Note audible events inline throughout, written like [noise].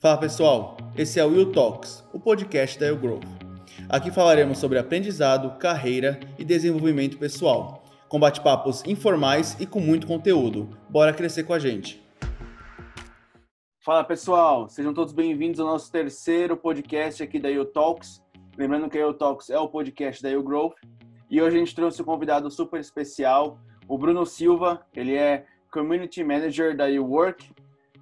Fala pessoal, esse é o Will Talks, o podcast da Growth. Aqui falaremos sobre aprendizado, carreira e desenvolvimento pessoal, com bate-papos informais e com muito conteúdo. Bora crescer com a gente. Fala pessoal, sejam todos bem-vindos ao nosso terceiro podcast aqui da U Talks. Lembrando que a U Talks é o podcast da U Growth e hoje a gente trouxe um convidado super especial, o Bruno Silva. Ele é Community Manager da Work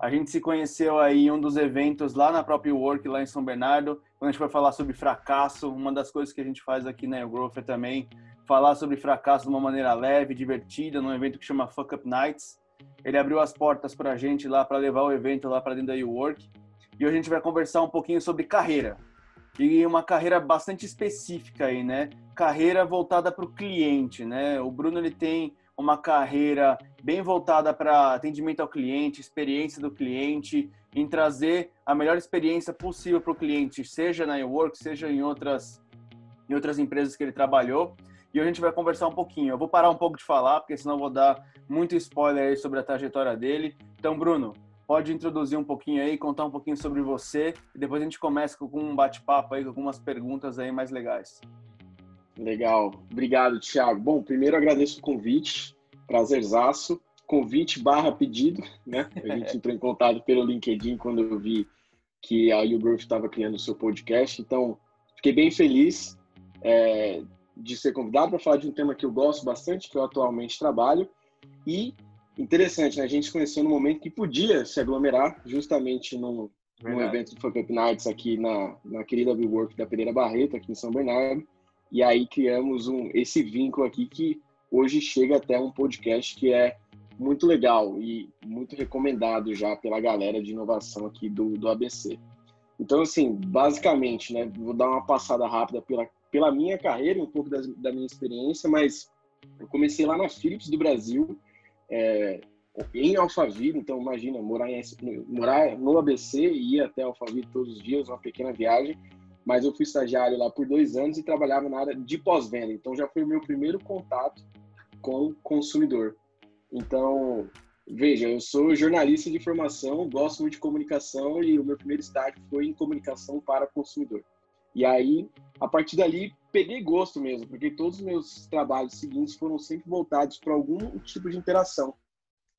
a gente se conheceu aí em um dos eventos lá na própria Work, lá em São Bernardo, quando a gente foi falar sobre fracasso. Uma das coisas que a gente faz aqui na Growth é também falar sobre fracasso de uma maneira leve, divertida, num evento que chama Fuck Up Nights. Ele abriu as portas para a gente lá, para levar o evento lá para dentro da Work. E hoje a gente vai conversar um pouquinho sobre carreira. E uma carreira bastante específica aí, né? Carreira voltada para o cliente, né? O Bruno ele tem uma carreira bem voltada para atendimento ao cliente, experiência do cliente, em trazer a melhor experiência possível para o cliente, seja na Work, seja em outras, em outras empresas que ele trabalhou. E a gente vai conversar um pouquinho. Eu vou parar um pouco de falar, porque senão vou dar muito spoiler aí sobre a trajetória dele. Então, Bruno, pode introduzir um pouquinho aí, contar um pouquinho sobre você, e depois a gente começa com um bate-papo aí, com algumas perguntas aí mais legais. Legal. Obrigado, Thiago. Bom, primeiro agradeço o convite. Prazerzaço. Convite barra pedido, né? A gente [laughs] entrou em contato pelo LinkedIn quando eu vi que a YouGrowth estava criando o seu podcast. Então, fiquei bem feliz é, de ser convidado para falar de um tema que eu gosto bastante, que eu atualmente trabalho. E interessante, né? A gente se conheceu no momento que podia se aglomerar, justamente no, no evento do Fuck Up Nights aqui na, na querida WeWork da Pereira Barreto, aqui em São Bernardo. E aí criamos um, esse vínculo aqui que hoje chega até um podcast que é muito legal e muito recomendado já pela galera de inovação aqui do, do ABC. Então, assim, basicamente, né, vou dar uma passada rápida pela, pela minha carreira, um pouco da, da minha experiência, mas eu comecei lá na Philips do Brasil, é, em Alphaville, então imagina, morar, em, morar no ABC e ir até Alphaville todos os dias, uma pequena viagem, mas eu fui estagiário lá por dois anos e trabalhava na área de pós-venda. Então já foi o meu primeiro contato com o consumidor. Então, veja, eu sou jornalista de formação, gosto muito de comunicação e o meu primeiro estágio foi em comunicação para consumidor. E aí, a partir dali, peguei gosto mesmo, porque todos os meus trabalhos seguintes foram sempre voltados para algum tipo de interação,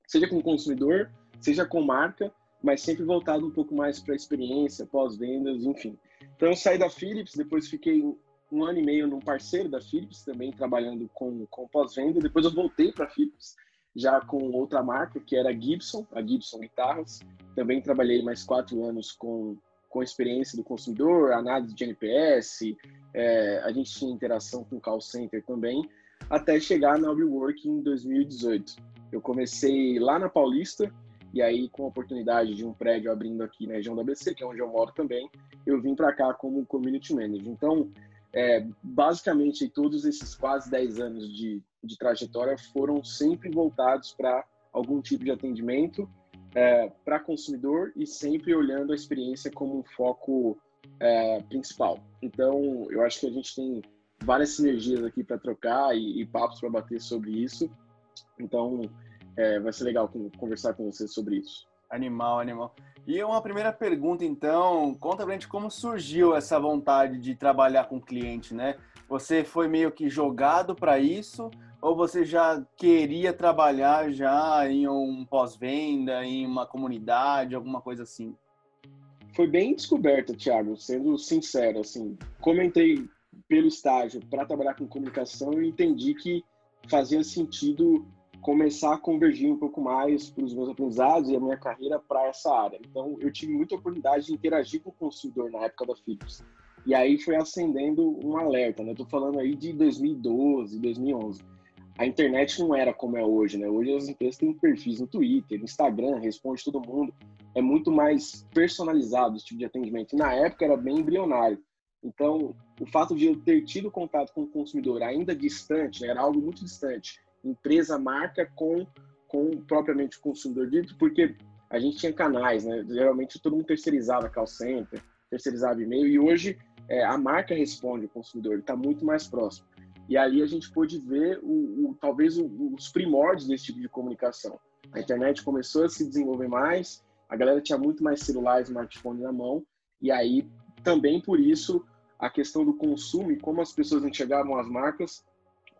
seja com o consumidor, seja com marca, mas sempre voltado um pouco mais para a experiência, pós-vendas, enfim. Então eu saí da Philips, depois fiquei um ano e meio num parceiro da Philips também trabalhando com, com pós-venda. Depois eu voltei para a Philips já com outra marca que era a Gibson, a Gibson Guitarras. Também trabalhei mais quatro anos com com experiência do consumidor, análise de NPS, é, a gente tinha interação com o call center também, até chegar na WeWork em 2018. Eu comecei lá na Paulista, e aí, com a oportunidade de um prédio abrindo aqui na região da ABC, que é onde eu moro também, eu vim para cá como community manager. Então, é, basicamente, todos esses quase 10 anos de, de trajetória foram sempre voltados para algum tipo de atendimento é, para consumidor e sempre olhando a experiência como um foco é, principal. Então, eu acho que a gente tem várias sinergias aqui para trocar e, e papos para bater sobre isso. Então, é, vai ser legal conversar com você sobre isso. Animal, animal. E uma primeira pergunta, então, conta pra gente como surgiu essa vontade de trabalhar com cliente, né? Você foi meio que jogado para isso ou você já queria trabalhar já em um pós-venda, em uma comunidade, alguma coisa assim? Foi bem descoberta, Thiago, sendo sincero, assim, comentei pelo estágio para trabalhar com comunicação e entendi que fazia sentido começar a convergir um pouco mais para os meus aprendizados e a minha carreira para essa área. Então, eu tive muita oportunidade de interagir com o consumidor na época da Philips. E aí foi acendendo um alerta, né? Estou falando aí de 2012, 2011. A internet não era como é hoje, né? Hoje as empresas têm perfis no Twitter, no Instagram, responde todo mundo. É muito mais personalizado esse tipo de atendimento. na época era bem embrionário. Então, o fato de eu ter tido contato com o consumidor ainda distante, né? era algo muito distante, empresa, marca com, com propriamente o consumidor dito, porque a gente tinha canais, né? Geralmente todo mundo terceirizava call center, terceirizava e-mail, e hoje é, a marca responde o consumidor, ele está muito mais próximo. E aí a gente pôde ver o, o talvez o, os primórdios desse tipo de comunicação. A internet começou a se desenvolver mais a galera tinha muito mais celular, smartphone na mão, e aí também por isso a questão do consumo e como as pessoas enxergavam as marcas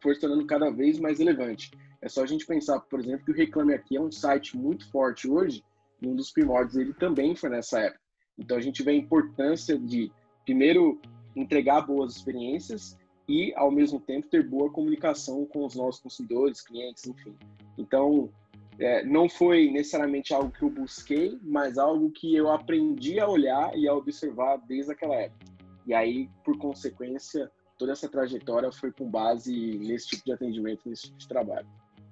foi se tornando cada vez mais relevante. É só a gente pensar, por exemplo, que o Reclame Aqui é um site muito forte hoje, e um dos primórdios ele também foi nessa época. Então a gente vê a importância de, primeiro, entregar boas experiências e, ao mesmo tempo, ter boa comunicação com os nossos consumidores, clientes, enfim. Então, é, não foi necessariamente algo que eu busquei, mas algo que eu aprendi a olhar e a observar desde aquela época. E aí, por consequência, toda essa trajetória foi com base nesse tipo de atendimento, nesse tipo de trabalho.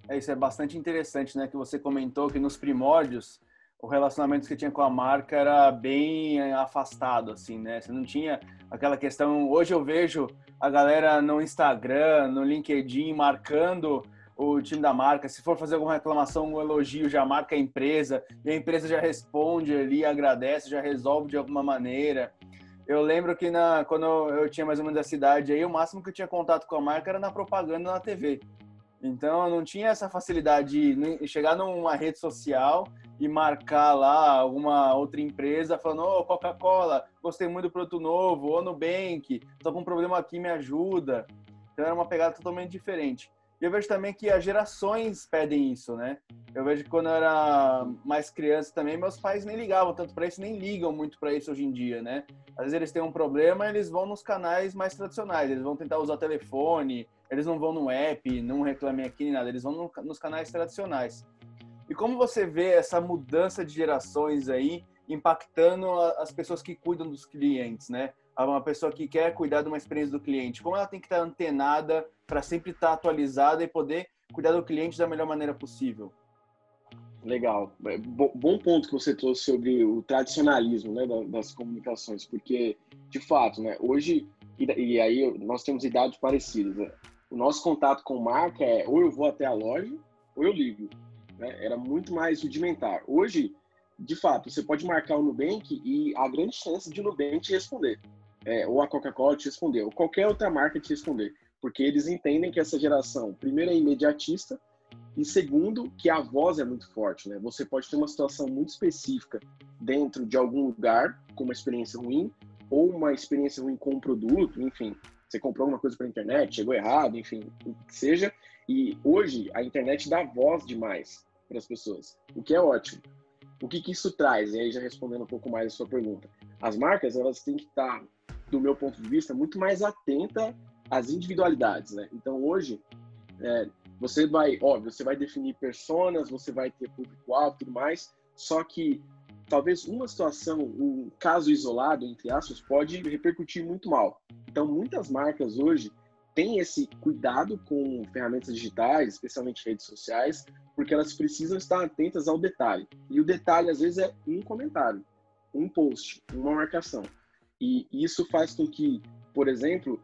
É, isso é bastante interessante, né? Que você comentou que nos primórdios o relacionamento que tinha com a marca era bem afastado, assim, né? Você não tinha aquela questão. Hoje eu vejo a galera no Instagram, no LinkedIn, marcando o time da marca. Se for fazer alguma reclamação, um elogio, já marca a empresa e a empresa já responde ali, agradece, já resolve de alguma maneira. Eu lembro que na, quando eu tinha mais ou menos a cidade aí, o máximo que eu tinha contato com a marca era na propaganda na TV. Então eu não tinha essa facilidade de chegar numa rede social e marcar lá alguma outra empresa falando, ô oh, Coca-Cola, gostei muito do produto novo, ou Nubank, tô com um problema aqui, me ajuda. Então era uma pegada totalmente diferente. E eu vejo também que as gerações pedem isso, né? Eu vejo que quando eu era mais criança também, meus pais nem ligavam tanto para isso, nem ligam muito para isso hoje em dia, né? Às vezes eles têm um problema, eles vão nos canais mais tradicionais, eles vão tentar usar telefone, eles não vão no app, não reclamem aqui nem nada, eles vão no, nos canais tradicionais. E como você vê essa mudança de gerações aí impactando as pessoas que cuidam dos clientes, né? Uma pessoa que quer cuidar de uma experiência do cliente, como ela tem que estar antenada para sempre estar atualizada e poder cuidar do cliente da melhor maneira possível? Legal. É, bom ponto que você trouxe sobre o tradicionalismo né, das comunicações, porque, de fato, né, hoje, e aí nós temos idades parecidas, né? o nosso contato com marca é ou eu vou até a loja ou eu ligo. Né? Era muito mais rudimentar. Hoje, de fato, você pode marcar o Nubank e a grande chance de o Nubank te responder é, ou a Coca-Cola te responder, ou qualquer outra marca te responder, porque eles entendem que essa geração, primeiro, é imediatista, e segundo, que a voz é muito forte, né? Você pode ter uma situação muito específica dentro de algum lugar, com uma experiência ruim, ou uma experiência ruim com um produto, enfim, você comprou alguma coisa pela internet, chegou errado, enfim, o que seja. E hoje a internet dá voz demais para as pessoas, o que é ótimo. O que, que isso traz? E aí já respondendo um pouco mais a sua pergunta. As marcas, elas têm que estar do meu ponto de vista, muito mais atenta às individualidades, né? Então, hoje, é, você vai, óbvio, você vai definir personas, você vai ter público-alvo tudo mais, só que talvez uma situação, um caso isolado, entre aspas, pode repercutir muito mal. Então, muitas marcas hoje têm esse cuidado com ferramentas digitais, especialmente redes sociais, porque elas precisam estar atentas ao detalhe. E o detalhe, às vezes, é um comentário, um post, uma marcação. E isso faz com que, por exemplo,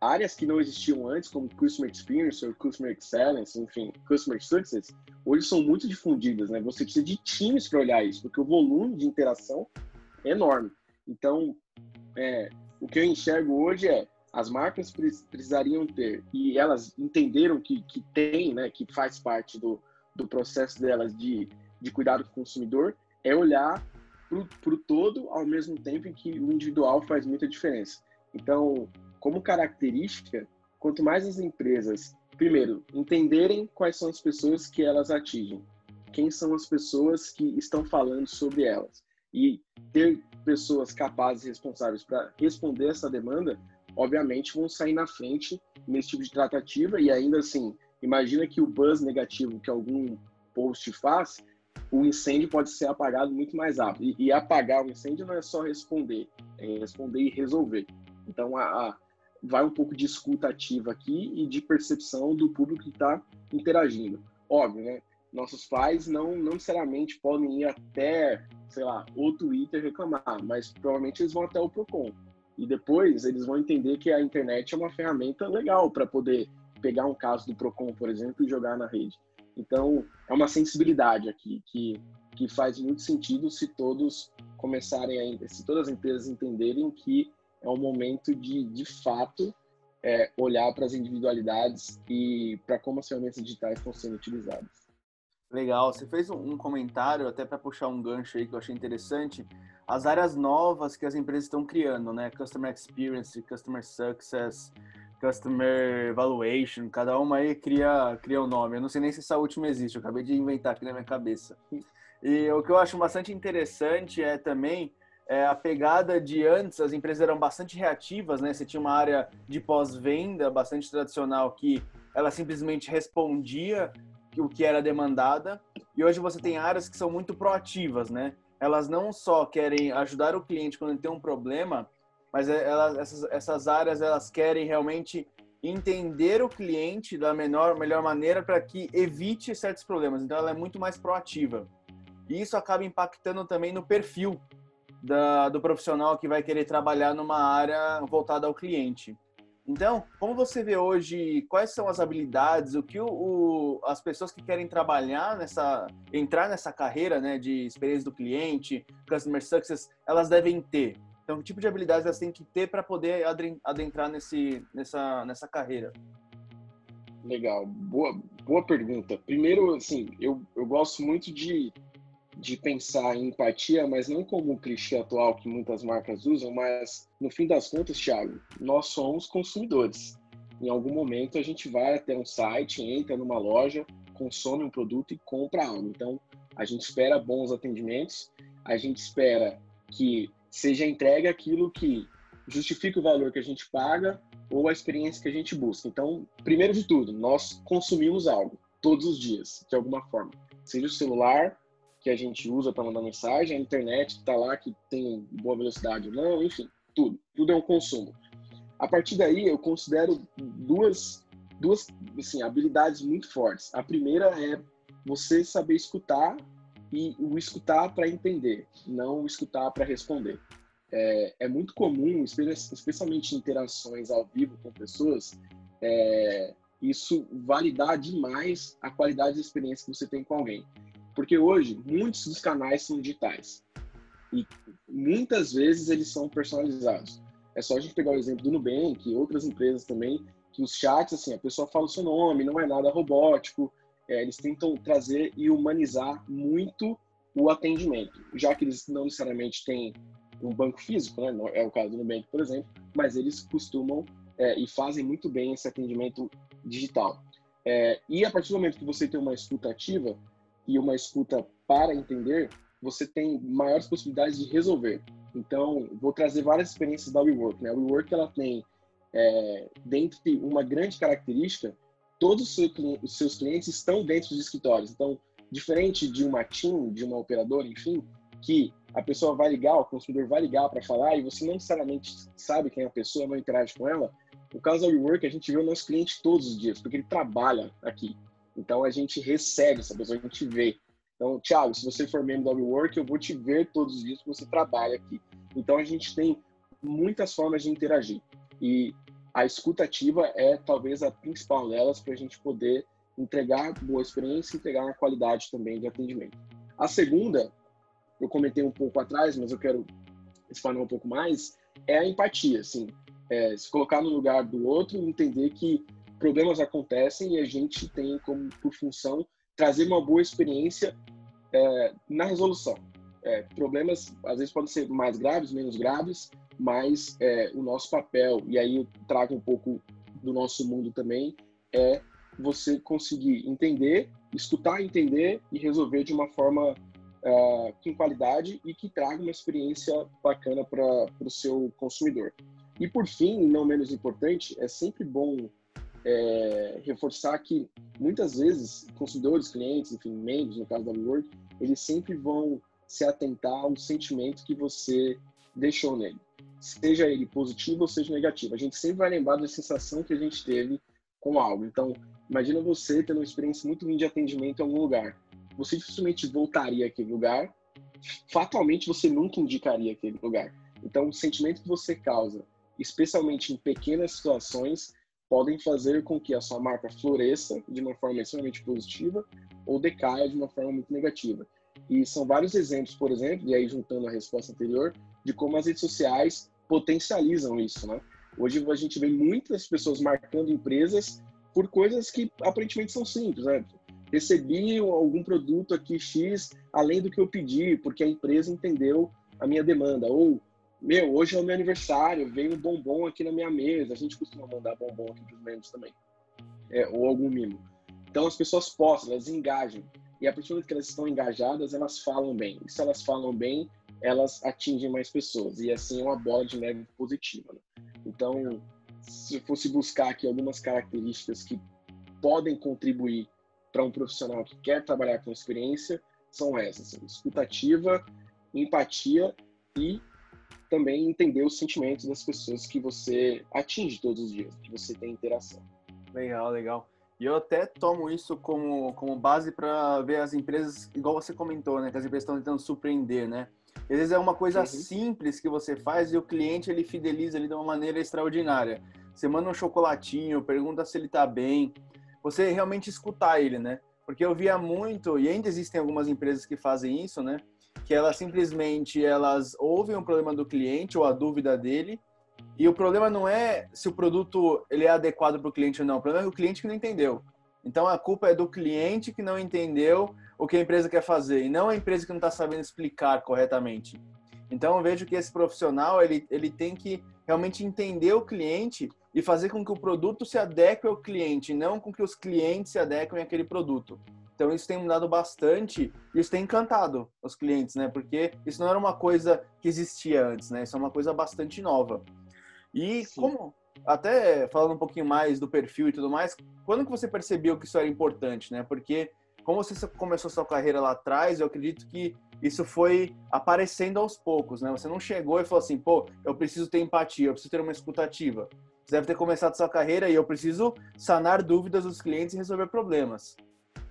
áreas que não existiam antes, como Customer Experience ou Customer Excellence, enfim, Customer Success, hoje são muito difundidas, né? Você precisa de times para olhar isso, porque o volume de interação é enorme. Então, é, o que eu enxergo hoje é as marcas precisariam ter, e elas entenderam que, que tem, né, que faz parte do, do processo delas de, de cuidado com o consumidor, é olhar para o todo, ao mesmo tempo em que o individual faz muita diferença. Então, como característica, quanto mais as empresas, primeiro, entenderem quais são as pessoas que elas atingem, quem são as pessoas que estão falando sobre elas, e ter pessoas capazes e responsáveis para responder essa demanda, obviamente vão sair na frente nesse tipo de tratativa e ainda assim, imagina que o buzz negativo que algum post faz o incêndio pode ser apagado muito mais rápido. E, e, apagar o incêndio não é só responder, é responder e resolver. Então, a, a, vai um pouco de escuta ativa aqui e de percepção do público que está interagindo. Óbvio, né? Nossos pais não, não necessariamente podem ir até, sei lá, o Twitter reclamar, mas provavelmente eles vão até o Procon. E depois eles vão entender que a internet é uma ferramenta legal para poder pegar um caso do Procon, por exemplo, e jogar na rede. Então, é uma sensibilidade aqui que, que faz muito sentido se todos começarem a, se todas as empresas entenderem que é um momento de, de fato, é, olhar para as individualidades e para como as ferramentas digitais estão sendo utilizadas. Legal, você fez um comentário, até para puxar um gancho aí que eu achei interessante, as áreas novas que as empresas estão criando, né? Customer Experience, Customer Success, Customer Evaluation, cada uma aí cria, cria um nome. Eu não sei nem se essa última existe, eu acabei de inventar aqui na minha cabeça. E o que eu acho bastante interessante é também é, a pegada de antes, as empresas eram bastante reativas, né? Você tinha uma área de pós-venda bastante tradicional que ela simplesmente respondia o que era demandada. E hoje você tem áreas que são muito proativas, né? Elas não só querem ajudar o cliente quando ele tem um problema, mas é, elas, essas, essas áreas elas querem realmente entender o cliente da menor, melhor maneira para que evite certos problemas. Então ela é muito mais proativa. E isso acaba impactando também no perfil da, do profissional que vai querer trabalhar numa área voltada ao cliente. Então, como você vê hoje, quais são as habilidades, o que o, o, as pessoas que querem trabalhar nessa, entrar nessa carreira né, de experiência do cliente, customer success, elas devem ter? Então, que tipo de habilidades elas têm que ter para poder adentrar nesse, nessa, nessa carreira? Legal, boa, boa pergunta. Primeiro, assim, eu, eu gosto muito de de pensar em empatia, mas não como um clichê atual que muitas marcas usam, mas no fim das contas, Thiago, nós somos consumidores. Em algum momento a gente vai até um site, entra numa loja, consome um produto e compra algo. Então, a gente espera bons atendimentos, a gente espera que seja entregue aquilo que justifique o valor que a gente paga ou a experiência que a gente busca. Então, primeiro de tudo, nós consumimos algo todos os dias, de alguma forma. Seja o celular, que a gente usa para mandar mensagem, a internet que está lá, que tem boa velocidade ou não, enfim, tudo. Tudo é um consumo. A partir daí, eu considero duas, duas assim, habilidades muito fortes. A primeira é você saber escutar e o escutar para entender, não o escutar para responder. É, é, muito comum, especialmente em interações ao vivo com pessoas, é, isso validar demais a qualidade de experiência que você tem com alguém. Porque hoje, muitos dos canais são digitais. E muitas vezes eles são personalizados. É só a gente pegar o exemplo do Nubank e outras empresas também, que os chats, assim, a pessoa fala o seu nome, não é nada robótico. É, eles tentam trazer e humanizar muito o atendimento, já que eles não necessariamente têm um banco físico, né? é o caso do Nubank, por exemplo, mas eles costumam é, e fazem muito bem esse atendimento digital. É, e a partir do momento que você tem uma escuta ativa, e uma escuta para entender, você tem maiores possibilidades de resolver. Então, vou trazer várias experiências da WeWork. Né? A WeWork ela tem, é, dentre uma grande característica, todos os seus clientes estão dentro dos escritórios. Então, diferente de uma team, de uma operadora, enfim, que a pessoa vai ligar, o consumidor vai ligar para falar e você não necessariamente sabe quem é a pessoa, não interage com ela. No caso da WeWork, a gente vê o nosso cliente todos os dias, porque ele trabalha aqui. Então a gente recebe essa pessoa, a gente vê. Então, Thiago, se você for membro da WeWork, eu vou te ver todos os dias que você trabalha aqui. Então a gente tem muitas formas de interagir. E a escuta ativa é talvez a principal delas para a gente poder entregar boa experiência e entregar uma qualidade também de atendimento. A segunda, eu comentei um pouco atrás, mas eu quero expandir um pouco mais, é a empatia, assim, é, se colocar no lugar do outro, entender que problemas acontecem e a gente tem como por função trazer uma boa experiência é, na resolução. É, problemas às vezes podem ser mais graves, menos graves, mas é, o nosso papel e aí eu trago um pouco do nosso mundo também é você conseguir entender, escutar, entender e resolver de uma forma uh, com qualidade e que traga uma experiência bacana para o seu consumidor. E por fim, não menos importante, é sempre bom é, reforçar que muitas vezes consumidores, clientes, enfim, membros, no caso da WeWork, eles sempre vão se atentar ao sentimento que você deixou nele, seja ele positivo ou seja negativo. A gente sempre vai lembrar da sensação que a gente teve com algo. Então, imagina você tendo uma experiência muito ruim de atendimento em algum lugar. Você dificilmente voltaria àquele lugar. Fatalmente, você nunca indicaria aquele lugar. Então, o sentimento que você causa, especialmente em pequenas situações, podem fazer com que a sua marca floresça de uma forma extremamente positiva ou decaia de uma forma muito negativa. E são vários exemplos, por exemplo, e aí juntando a resposta anterior, de como as redes sociais potencializam isso, né? Hoje a gente vê muitas pessoas marcando empresas por coisas que aparentemente são simples, né? recebi algum produto aqui X além do que eu pedi, porque a empresa entendeu a minha demanda. Ou, meu, hoje é o meu aniversário, veio um bombom aqui na minha mesa. A gente costuma mandar bombom aqui para os membros também. É, ou algum mimo. Então as pessoas postam, elas engajam. E a partir do momento que elas estão engajadas, elas falam bem. E se elas falam bem, elas atingem mais pessoas. E assim é uma bola de neve positiva. Né? Então, se eu fosse buscar aqui algumas características que podem contribuir para um profissional que quer trabalhar com experiência, são essas: assim, escutativa, empatia e também entender os sentimentos das pessoas que você atinge todos os dias, que você tem interação. Legal, legal. E eu até tomo isso como, como base para ver as empresas, igual você comentou, né? Que as empresas estão tentando surpreender, né? Às vezes é uma coisa uhum. simples que você faz e o cliente ele fideliza ali de uma maneira extraordinária. Você manda um chocolatinho, pergunta se ele está bem. Você realmente escutar ele, né? Porque eu via muito, e ainda existem algumas empresas que fazem isso, né? Que elas simplesmente elas ouvem o problema do cliente ou a dúvida dele e o problema não é se o produto ele é adequado para o cliente ou não. O problema é o cliente que não entendeu. Então a culpa é do cliente que não entendeu o que a empresa quer fazer e não a empresa que não está sabendo explicar corretamente. Então eu vejo que esse profissional ele, ele tem que realmente entender o cliente e fazer com que o produto se adeque ao cliente, não com que os clientes se adequem àquele produto. Então isso tem mudado bastante e isso tem encantado os clientes, né? Porque isso não era uma coisa que existia antes, né? Isso é uma coisa bastante nova. E Sim. como até falando um pouquinho mais do perfil e tudo mais, quando que você percebeu que isso era importante, né? Porque como você começou sua carreira lá atrás, eu acredito que isso foi aparecendo aos poucos, né? Você não chegou e falou assim, pô, eu preciso ter empatia, eu preciso ter uma escutativa. Você deve ter começado sua carreira e eu preciso sanar dúvidas dos clientes e resolver problemas.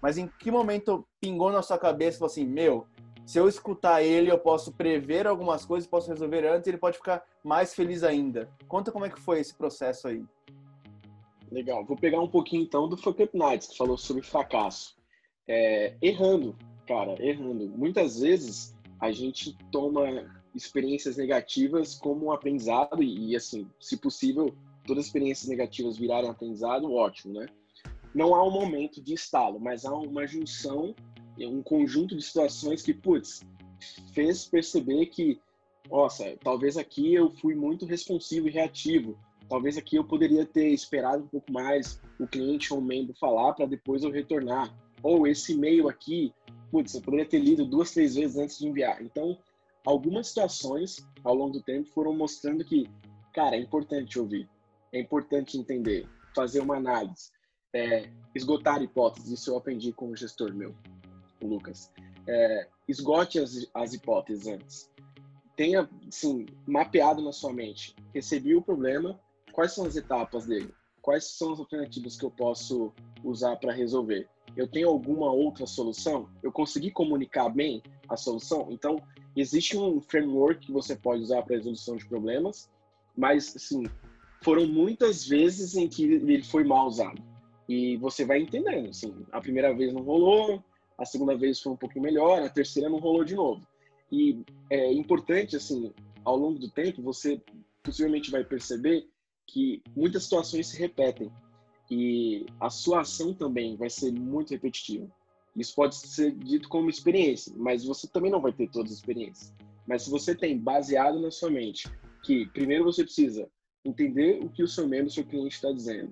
Mas em que momento pingou na sua cabeça e falou assim, meu, se eu escutar ele, eu posso prever algumas coisas, posso resolver antes, ele pode ficar mais feliz ainda. Conta como é que foi esse processo aí. Legal. Vou pegar um pouquinho então do Fuck Up Nights, que falou sobre fracasso. É, errando, cara, errando. Muitas vezes a gente toma experiências negativas como um aprendizado e, assim, se possível, todas as experiências negativas virarem aprendizado, ótimo, né? Não há um momento de estalo, mas há uma junção um conjunto de situações que, putz, fez perceber que, nossa, talvez aqui eu fui muito responsivo e reativo. Talvez aqui eu poderia ter esperado um pouco mais o cliente ou o membro falar para depois eu retornar. Ou esse e-mail aqui, putz, eu poderia ter lido duas, três vezes antes de enviar. Então, algumas situações ao longo do tempo foram mostrando que, cara, é importante ouvir, é importante entender, fazer uma análise, é, esgotar hipóteses. Isso eu aprendi com o gestor meu. Lucas. É, esgote as, as hipóteses antes. Tenha, sim, mapeado na sua mente. Recebi o problema, quais são as etapas dele? Quais são as alternativas que eu posso usar para resolver? Eu tenho alguma outra solução? Eu consegui comunicar bem a solução? Então, existe um framework que você pode usar para resolução de problemas, mas, assim, foram muitas vezes em que ele foi mal usado. E você vai entendendo, assim, a primeira vez não rolou, a segunda vez foi um pouquinho melhor, a terceira não rolou de novo. E é importante, assim, ao longo do tempo, você possivelmente vai perceber que muitas situações se repetem e a sua ação também vai ser muito repetitiva. Isso pode ser dito como experiência, mas você também não vai ter todas as experiências. Mas se você tem baseado na sua mente que primeiro você precisa entender o que o seu membro, seu cliente está dizendo,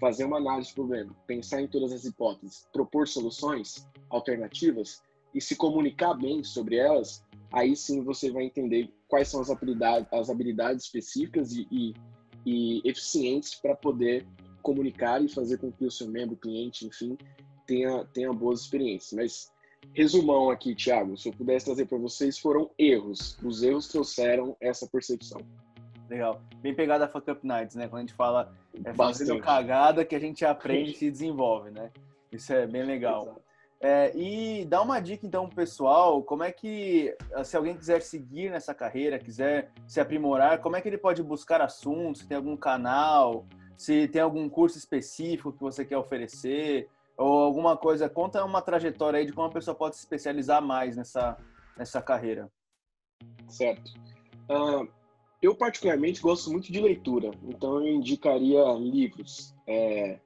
fazer uma análise do problema, pensar em todas as hipóteses, propor soluções alternativas e se comunicar bem sobre elas, aí sim você vai entender quais são as habilidades, as habilidades específicas e, e, e eficientes para poder comunicar e fazer com que o seu membro, cliente, enfim, tenha, tenha boas experiências. Mas, resumão aqui, Thiago, se eu pudesse trazer para vocês, foram erros. Os erros trouxeram essa percepção. Legal. Bem pegada a Fuck Up Nights, né? Quando a gente fala é fazendo Bastante. cagada que a gente aprende e se desenvolve, né? Isso é bem legal. É, e dá uma dica então pessoal, como é que, se alguém quiser seguir nessa carreira, quiser se aprimorar, como é que ele pode buscar assuntos, tem algum canal, se tem algum curso específico que você quer oferecer, ou alguma coisa, conta uma trajetória aí de como a pessoa pode se especializar mais nessa, nessa carreira. Certo. Uh, eu, particularmente, gosto muito de leitura, então eu indicaria livros. É,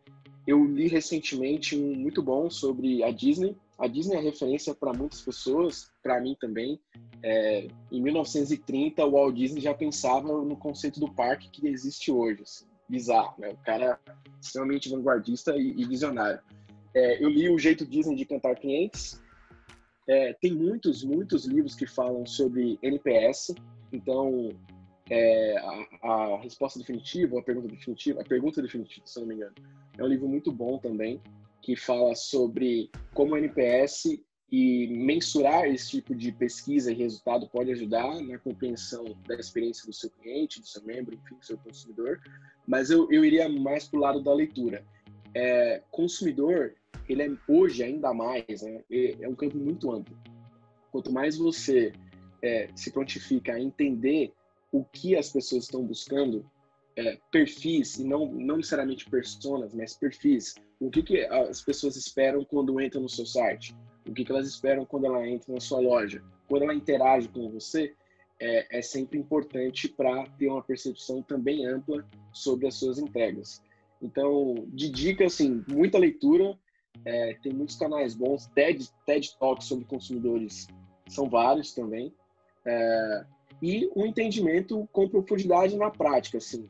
eu li recentemente um muito bom sobre a Disney. A Disney é referência para muitas pessoas, para mim também. É, em 1930, o Walt Disney já pensava no conceito do parque que existe hoje. Assim, bizarro, né? O cara é extremamente vanguardista e, e visionário. É, eu li O Jeito Disney de Cantar Clientes. É, tem muitos, muitos livros que falam sobre NPS. Então, é, a, a, resposta definitiva, a pergunta definitiva, a pergunta definitiva, se não me engano, é um livro muito bom também, que fala sobre como o NPS e mensurar esse tipo de pesquisa e resultado pode ajudar na compreensão da experiência do seu cliente, do seu membro, enfim, do seu consumidor. Mas eu, eu iria mais para o lado da leitura. É, consumidor, ele é hoje ainda mais, né, é um campo muito amplo. Quanto mais você é, se prontifica a entender o que as pessoas estão buscando, é, perfis, e não, não necessariamente personas, mas perfis. O que, que as pessoas esperam quando entram no seu site? O que, que elas esperam quando ela entra na sua loja? Quando ela interage com você, é, é sempre importante para ter uma percepção também ampla sobre as suas entregas. Então, de dica, assim, muita leitura, é, tem muitos canais bons, TED, TED Talks sobre consumidores são vários também. É, e um entendimento com profundidade na prática, assim.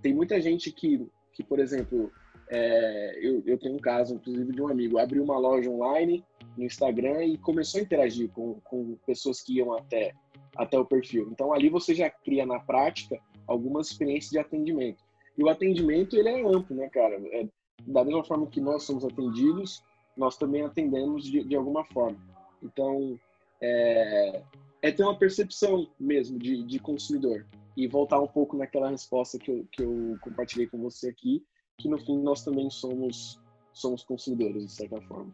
Tem muita gente que, que por exemplo, é, eu, eu tenho um caso, inclusive, de um amigo, abriu uma loja online no Instagram e começou a interagir com, com pessoas que iam até, até o perfil. Então, ali você já cria na prática algumas experiências de atendimento. E o atendimento, ele é amplo, né, cara? É, da mesma forma que nós somos atendidos, nós também atendemos de, de alguma forma. Então, é, é ter uma percepção mesmo de, de consumidor e voltar um pouco naquela resposta que eu, que eu compartilhei com você aqui, que no fim nós também somos somos consumidores de certa forma.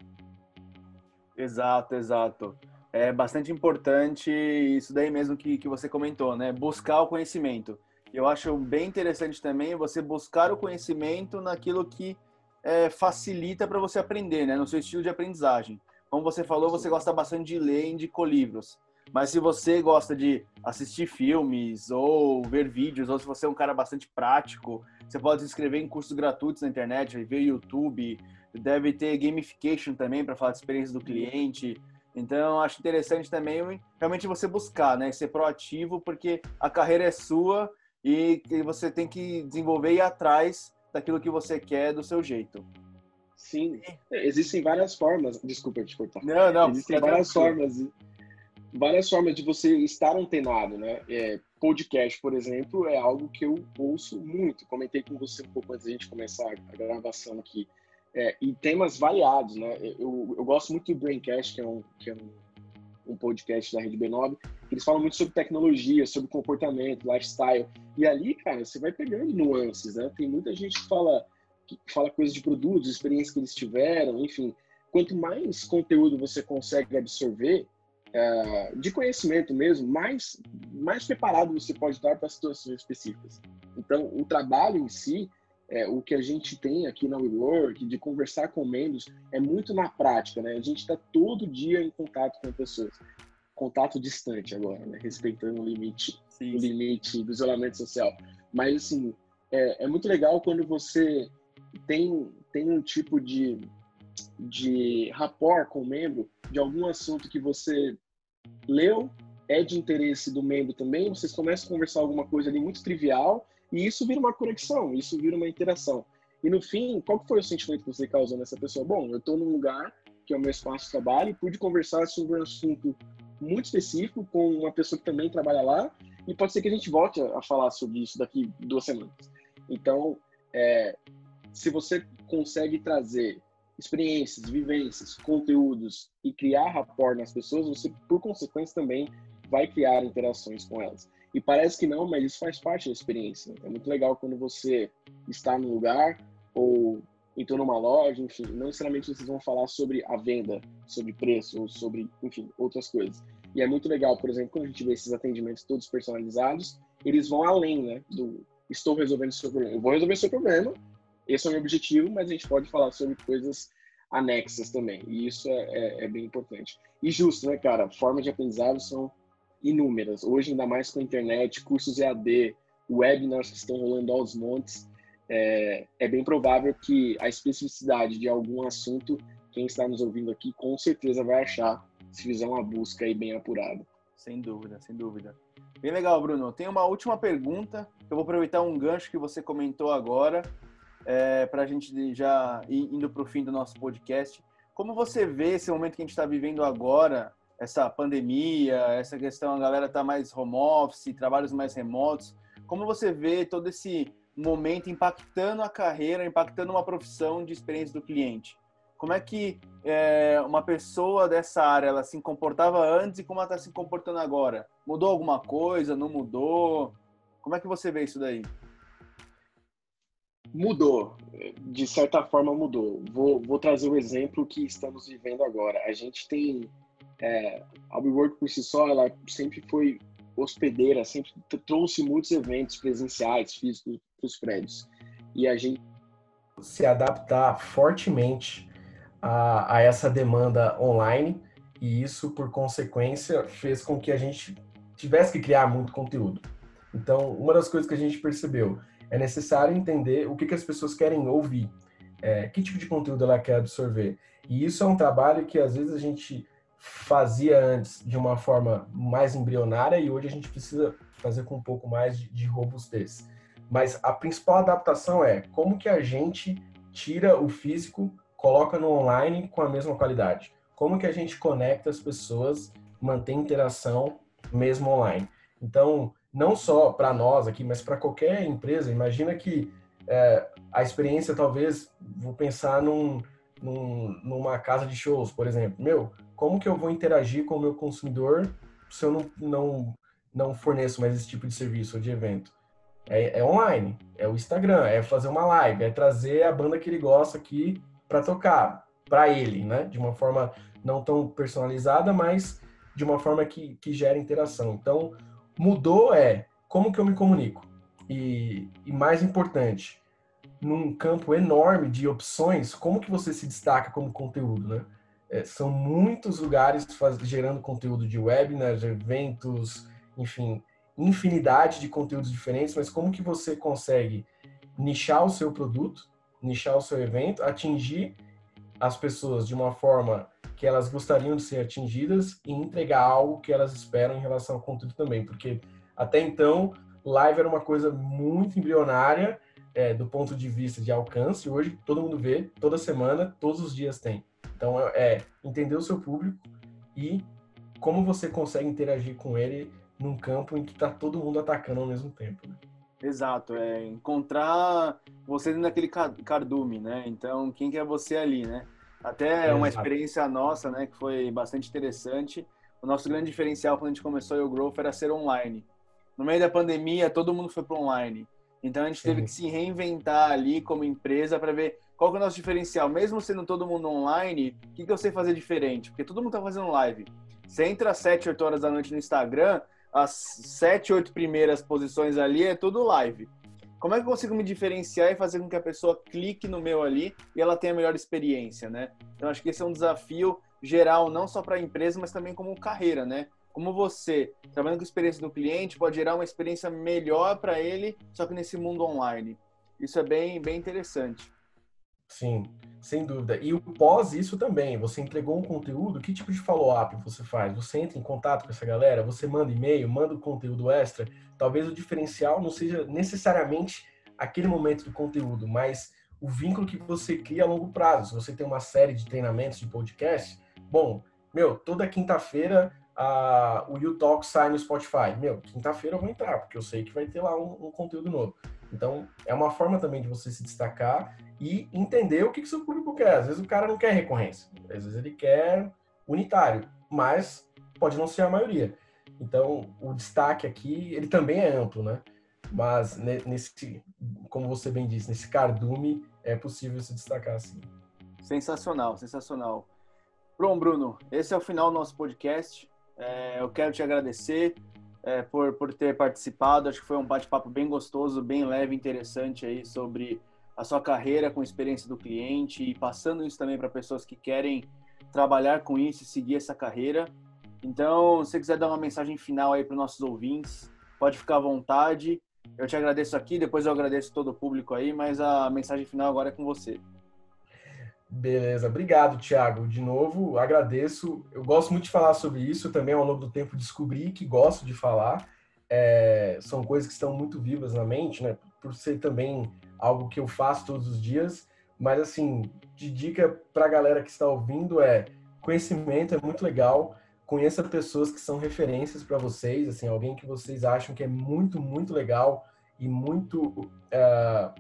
Exato, exato. É bastante importante isso daí mesmo que, que você comentou, né? Buscar o conhecimento. Eu acho bem interessante também você buscar o conhecimento naquilo que é, facilita para você aprender, né? No seu estilo de aprendizagem. Como você falou, você gosta bastante de ler e indicou livros. Mas se você gosta de assistir filmes ou ver vídeos, ou se você é um cara bastante prático, você pode se inscrever em cursos gratuitos na internet, ver YouTube, deve ter gamification também para falar de experiência do cliente. Então, acho interessante também realmente você buscar, né, ser proativo, porque a carreira é sua e você tem que desenvolver e ir atrás daquilo que você quer do seu jeito. Sim, existem várias formas. Desculpa te cortar. Não, não. Existem várias formas várias formas de você estar antenado, né? É, podcast, por exemplo, é algo que eu ouço muito. Comentei com você um pouco antes da gente começar a gravação aqui. É, e temas variados, né? Eu, eu gosto muito do Braincast, que é um, que é um, um podcast da Rede B9, eles falam muito sobre tecnologia, sobre comportamento, lifestyle. E ali, cara, você vai pegando nuances, né? Tem muita gente que fala, que fala coisas de produtos, experiências que eles tiveram, enfim. Quanto mais conteúdo você consegue absorver, é, de conhecimento mesmo, mais, mais preparado você pode estar para situações específicas. Então, o trabalho em si, é, o que a gente tem aqui na WeWork, de conversar com membros, é muito na prática, né? A gente está todo dia em contato com pessoas. Contato distante agora, né? Respeitando o limite, sim, o limite do isolamento social. Mas, assim, é, é muito legal quando você tem, tem um tipo de, de rapport com o membro de algum assunto que você leu, é de interesse do membro também, vocês começam a conversar alguma coisa ali muito trivial e isso vira uma conexão, isso vira uma interação. E no fim, qual foi o sentimento que você causou nessa pessoa? Bom, eu estou num lugar que é o meu espaço de trabalho e pude conversar sobre um assunto muito específico com uma pessoa que também trabalha lá e pode ser que a gente volte a falar sobre isso daqui duas semanas. Então, é, se você consegue trazer experiências, vivências, conteúdos e criar rapport nas pessoas, você, por consequência, também vai criar interações com elas. E parece que não, mas isso faz parte da experiência. É muito legal quando você está num lugar ou entrou numa loja, enfim, não necessariamente vocês vão falar sobre a venda, sobre preço ou sobre, enfim, outras coisas. E é muito legal, por exemplo, quando a gente vê esses atendimentos todos personalizados, eles vão além, né, do estou resolvendo o seu problema. Eu vou resolver o seu problema, esse é o meu objetivo, mas a gente pode falar sobre coisas anexas também. E isso é, é, é bem importante. E justo, né, cara? Formas de aprendizado são inúmeras. Hoje, ainda mais com a internet, cursos EAD, webinars que estão rolando aos montes. é, é bem provável que a especificidade de algum assunto, quem está nos ouvindo aqui, com certeza vai achar se fizer uma busca aí bem apurada. Sem dúvida, sem dúvida. Bem legal, Bruno. Tem uma última pergunta. Eu vou aproveitar um gancho que você comentou agora, é, para a gente já ir indo para o fim do nosso podcast. Como você vê esse momento que a gente está vivendo agora, essa pandemia, essa questão, a galera está mais home office, trabalhos mais remotos. Como você vê todo esse momento impactando a carreira, impactando uma profissão de experiência do cliente? Como é que é, uma pessoa dessa área ela se comportava antes e como ela está se comportando agora? Mudou alguma coisa? Não mudou? Como é que você vê isso daí? Mudou, de certa forma mudou. Vou, vou trazer o um exemplo que estamos vivendo agora. A gente tem é, a WeWork por si só, ela sempre foi hospedeira, sempre trouxe muitos eventos presenciais, físicos para os prédios. E a gente se adaptar fortemente a, a essa demanda online e isso, por consequência, fez com que a gente tivesse que criar muito conteúdo. Então, uma das coisas que a gente percebeu é necessário entender o que, que as pessoas querem ouvir, é, que tipo de conteúdo ela quer absorver. E isso é um trabalho que às vezes a gente fazia antes de uma forma mais embrionária e hoje a gente precisa fazer com um pouco mais de, de robustez. Mas a principal adaptação é como que a gente tira o físico, coloca no online com a mesma qualidade. Como que a gente conecta as pessoas, mantém interação mesmo online. Então, não só para nós aqui, mas para qualquer empresa, imagina que é, a experiência talvez, vou pensar num, num, numa casa de shows, por exemplo. Meu, como que eu vou interagir com o meu consumidor se eu não, não, não forneço mais esse tipo de serviço ou de evento? É, é, online, é o Instagram, é fazer uma live, é trazer a banda que ele gosta aqui para tocar, para ele, né? De uma forma não tão personalizada, mas de uma forma que, que gera interação. Então, mudou é como que eu me comunico. E, e mais importante, num campo enorme de opções, como que você se destaca como conteúdo, né? É, são muitos lugares faz, gerando conteúdo de webinars, eventos, enfim, infinidade de conteúdos diferentes, mas como que você consegue nichar o seu produto, nichar o seu evento, atingir as pessoas de uma forma que elas gostariam de ser atingidas e entregar algo que elas esperam em relação ao conteúdo também, porque até então live era uma coisa muito embrionária é, do ponto de vista de alcance. Hoje todo mundo vê, toda semana, todos os dias tem. Então é, é entender o seu público e como você consegue interagir com ele num campo em que está todo mundo atacando ao mesmo tempo. Né? Exato, é encontrar você dentro daquele cardume, né? Então, quem que é você ali, né? Até é uma experiência nossa, né, que foi bastante interessante. O nosso grande diferencial quando a gente começou o Growth era ser online. No meio da pandemia, todo mundo foi para online. Então a gente teve que se reinventar ali como empresa para ver qual que é o nosso diferencial? Mesmo sendo todo mundo online, o que, que eu sei fazer diferente? Porque todo mundo tá fazendo live. Você entra às 7, 8 horas da noite no Instagram, as 7, 8 primeiras posições ali é tudo live. Como é que eu consigo me diferenciar e fazer com que a pessoa clique no meu ali e ela tenha a melhor experiência, né? Então acho que esse é um desafio geral, não só para a empresa, mas também como carreira, né? Como você, trabalhando com a experiência do cliente, pode gerar uma experiência melhor para ele, só que nesse mundo online. Isso é bem, bem interessante. Sim, sem dúvida. E o pós isso também, você entregou um conteúdo, que tipo de follow-up você faz? Você entra em contato com essa galera, você manda e-mail, manda o conteúdo extra. Talvez o diferencial não seja necessariamente aquele momento do conteúdo, mas o vínculo que você cria a longo prazo. Se você tem uma série de treinamentos, de podcast, bom, meu, toda quinta-feira a, o YouTalk sai no Spotify. Meu, quinta-feira eu vou entrar, porque eu sei que vai ter lá um, um conteúdo novo. Então, é uma forma também de você se destacar e entender o que, que seu público quer. Às vezes o cara não quer recorrência, às vezes ele quer unitário, mas pode não ser a maioria. Então, o destaque aqui, ele também é amplo, né? Mas nesse, como você bem disse, nesse cardume é possível se destacar assim. Sensacional, sensacional. Bom, Bruno, esse é o final do nosso podcast. É, eu quero te agradecer é, por, por ter participado. Acho que foi um bate-papo bem gostoso, bem leve, interessante aí sobre a sua carreira com a experiência do cliente e passando isso também para pessoas que querem trabalhar com isso e seguir essa carreira. Então, se você quiser dar uma mensagem final aí para os nossos ouvintes, pode ficar à vontade. Eu te agradeço aqui, depois eu agradeço todo o público aí, mas a mensagem final agora é com você. Beleza, obrigado, Thiago. De novo, agradeço. Eu gosto muito de falar sobre isso, também ao longo do tempo descobri que gosto de falar. É, são coisas que estão muito vivas na mente, né? Por ser também algo que eu faço todos os dias. Mas, assim, de dica para a galera que está ouvindo é: conhecimento é muito legal. Conheça pessoas que são referências para vocês, assim, alguém que vocês acham que é muito, muito legal e muito uh,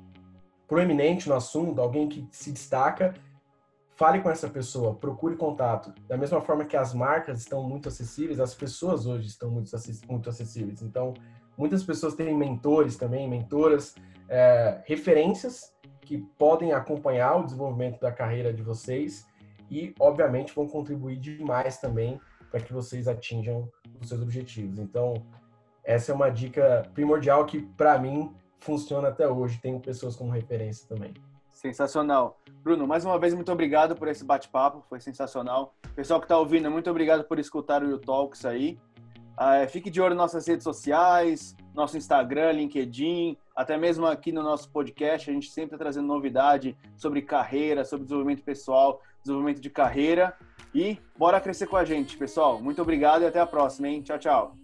proeminente no assunto, alguém que se destaca fale com essa pessoa, procure contato. Da mesma forma que as marcas estão muito acessíveis, as pessoas hoje estão muito, muito acessíveis. Então, muitas pessoas têm mentores também, mentoras, é, referências que podem acompanhar o desenvolvimento da carreira de vocês e, obviamente, vão contribuir demais também para que vocês atinjam os seus objetivos. Então, essa é uma dica primordial que, para mim, funciona até hoje. Tenho pessoas como referência também. Sensacional. Bruno, mais uma vez, muito obrigado por esse bate-papo, foi sensacional. Pessoal que está ouvindo, muito obrigado por escutar o YouTalks aí. Uh, fique de olho nas nossas redes sociais, nosso Instagram, LinkedIn, até mesmo aqui no nosso podcast, a gente sempre está trazendo novidade sobre carreira, sobre desenvolvimento pessoal, desenvolvimento de carreira. E bora crescer com a gente, pessoal. Muito obrigado e até a próxima, hein? Tchau, tchau.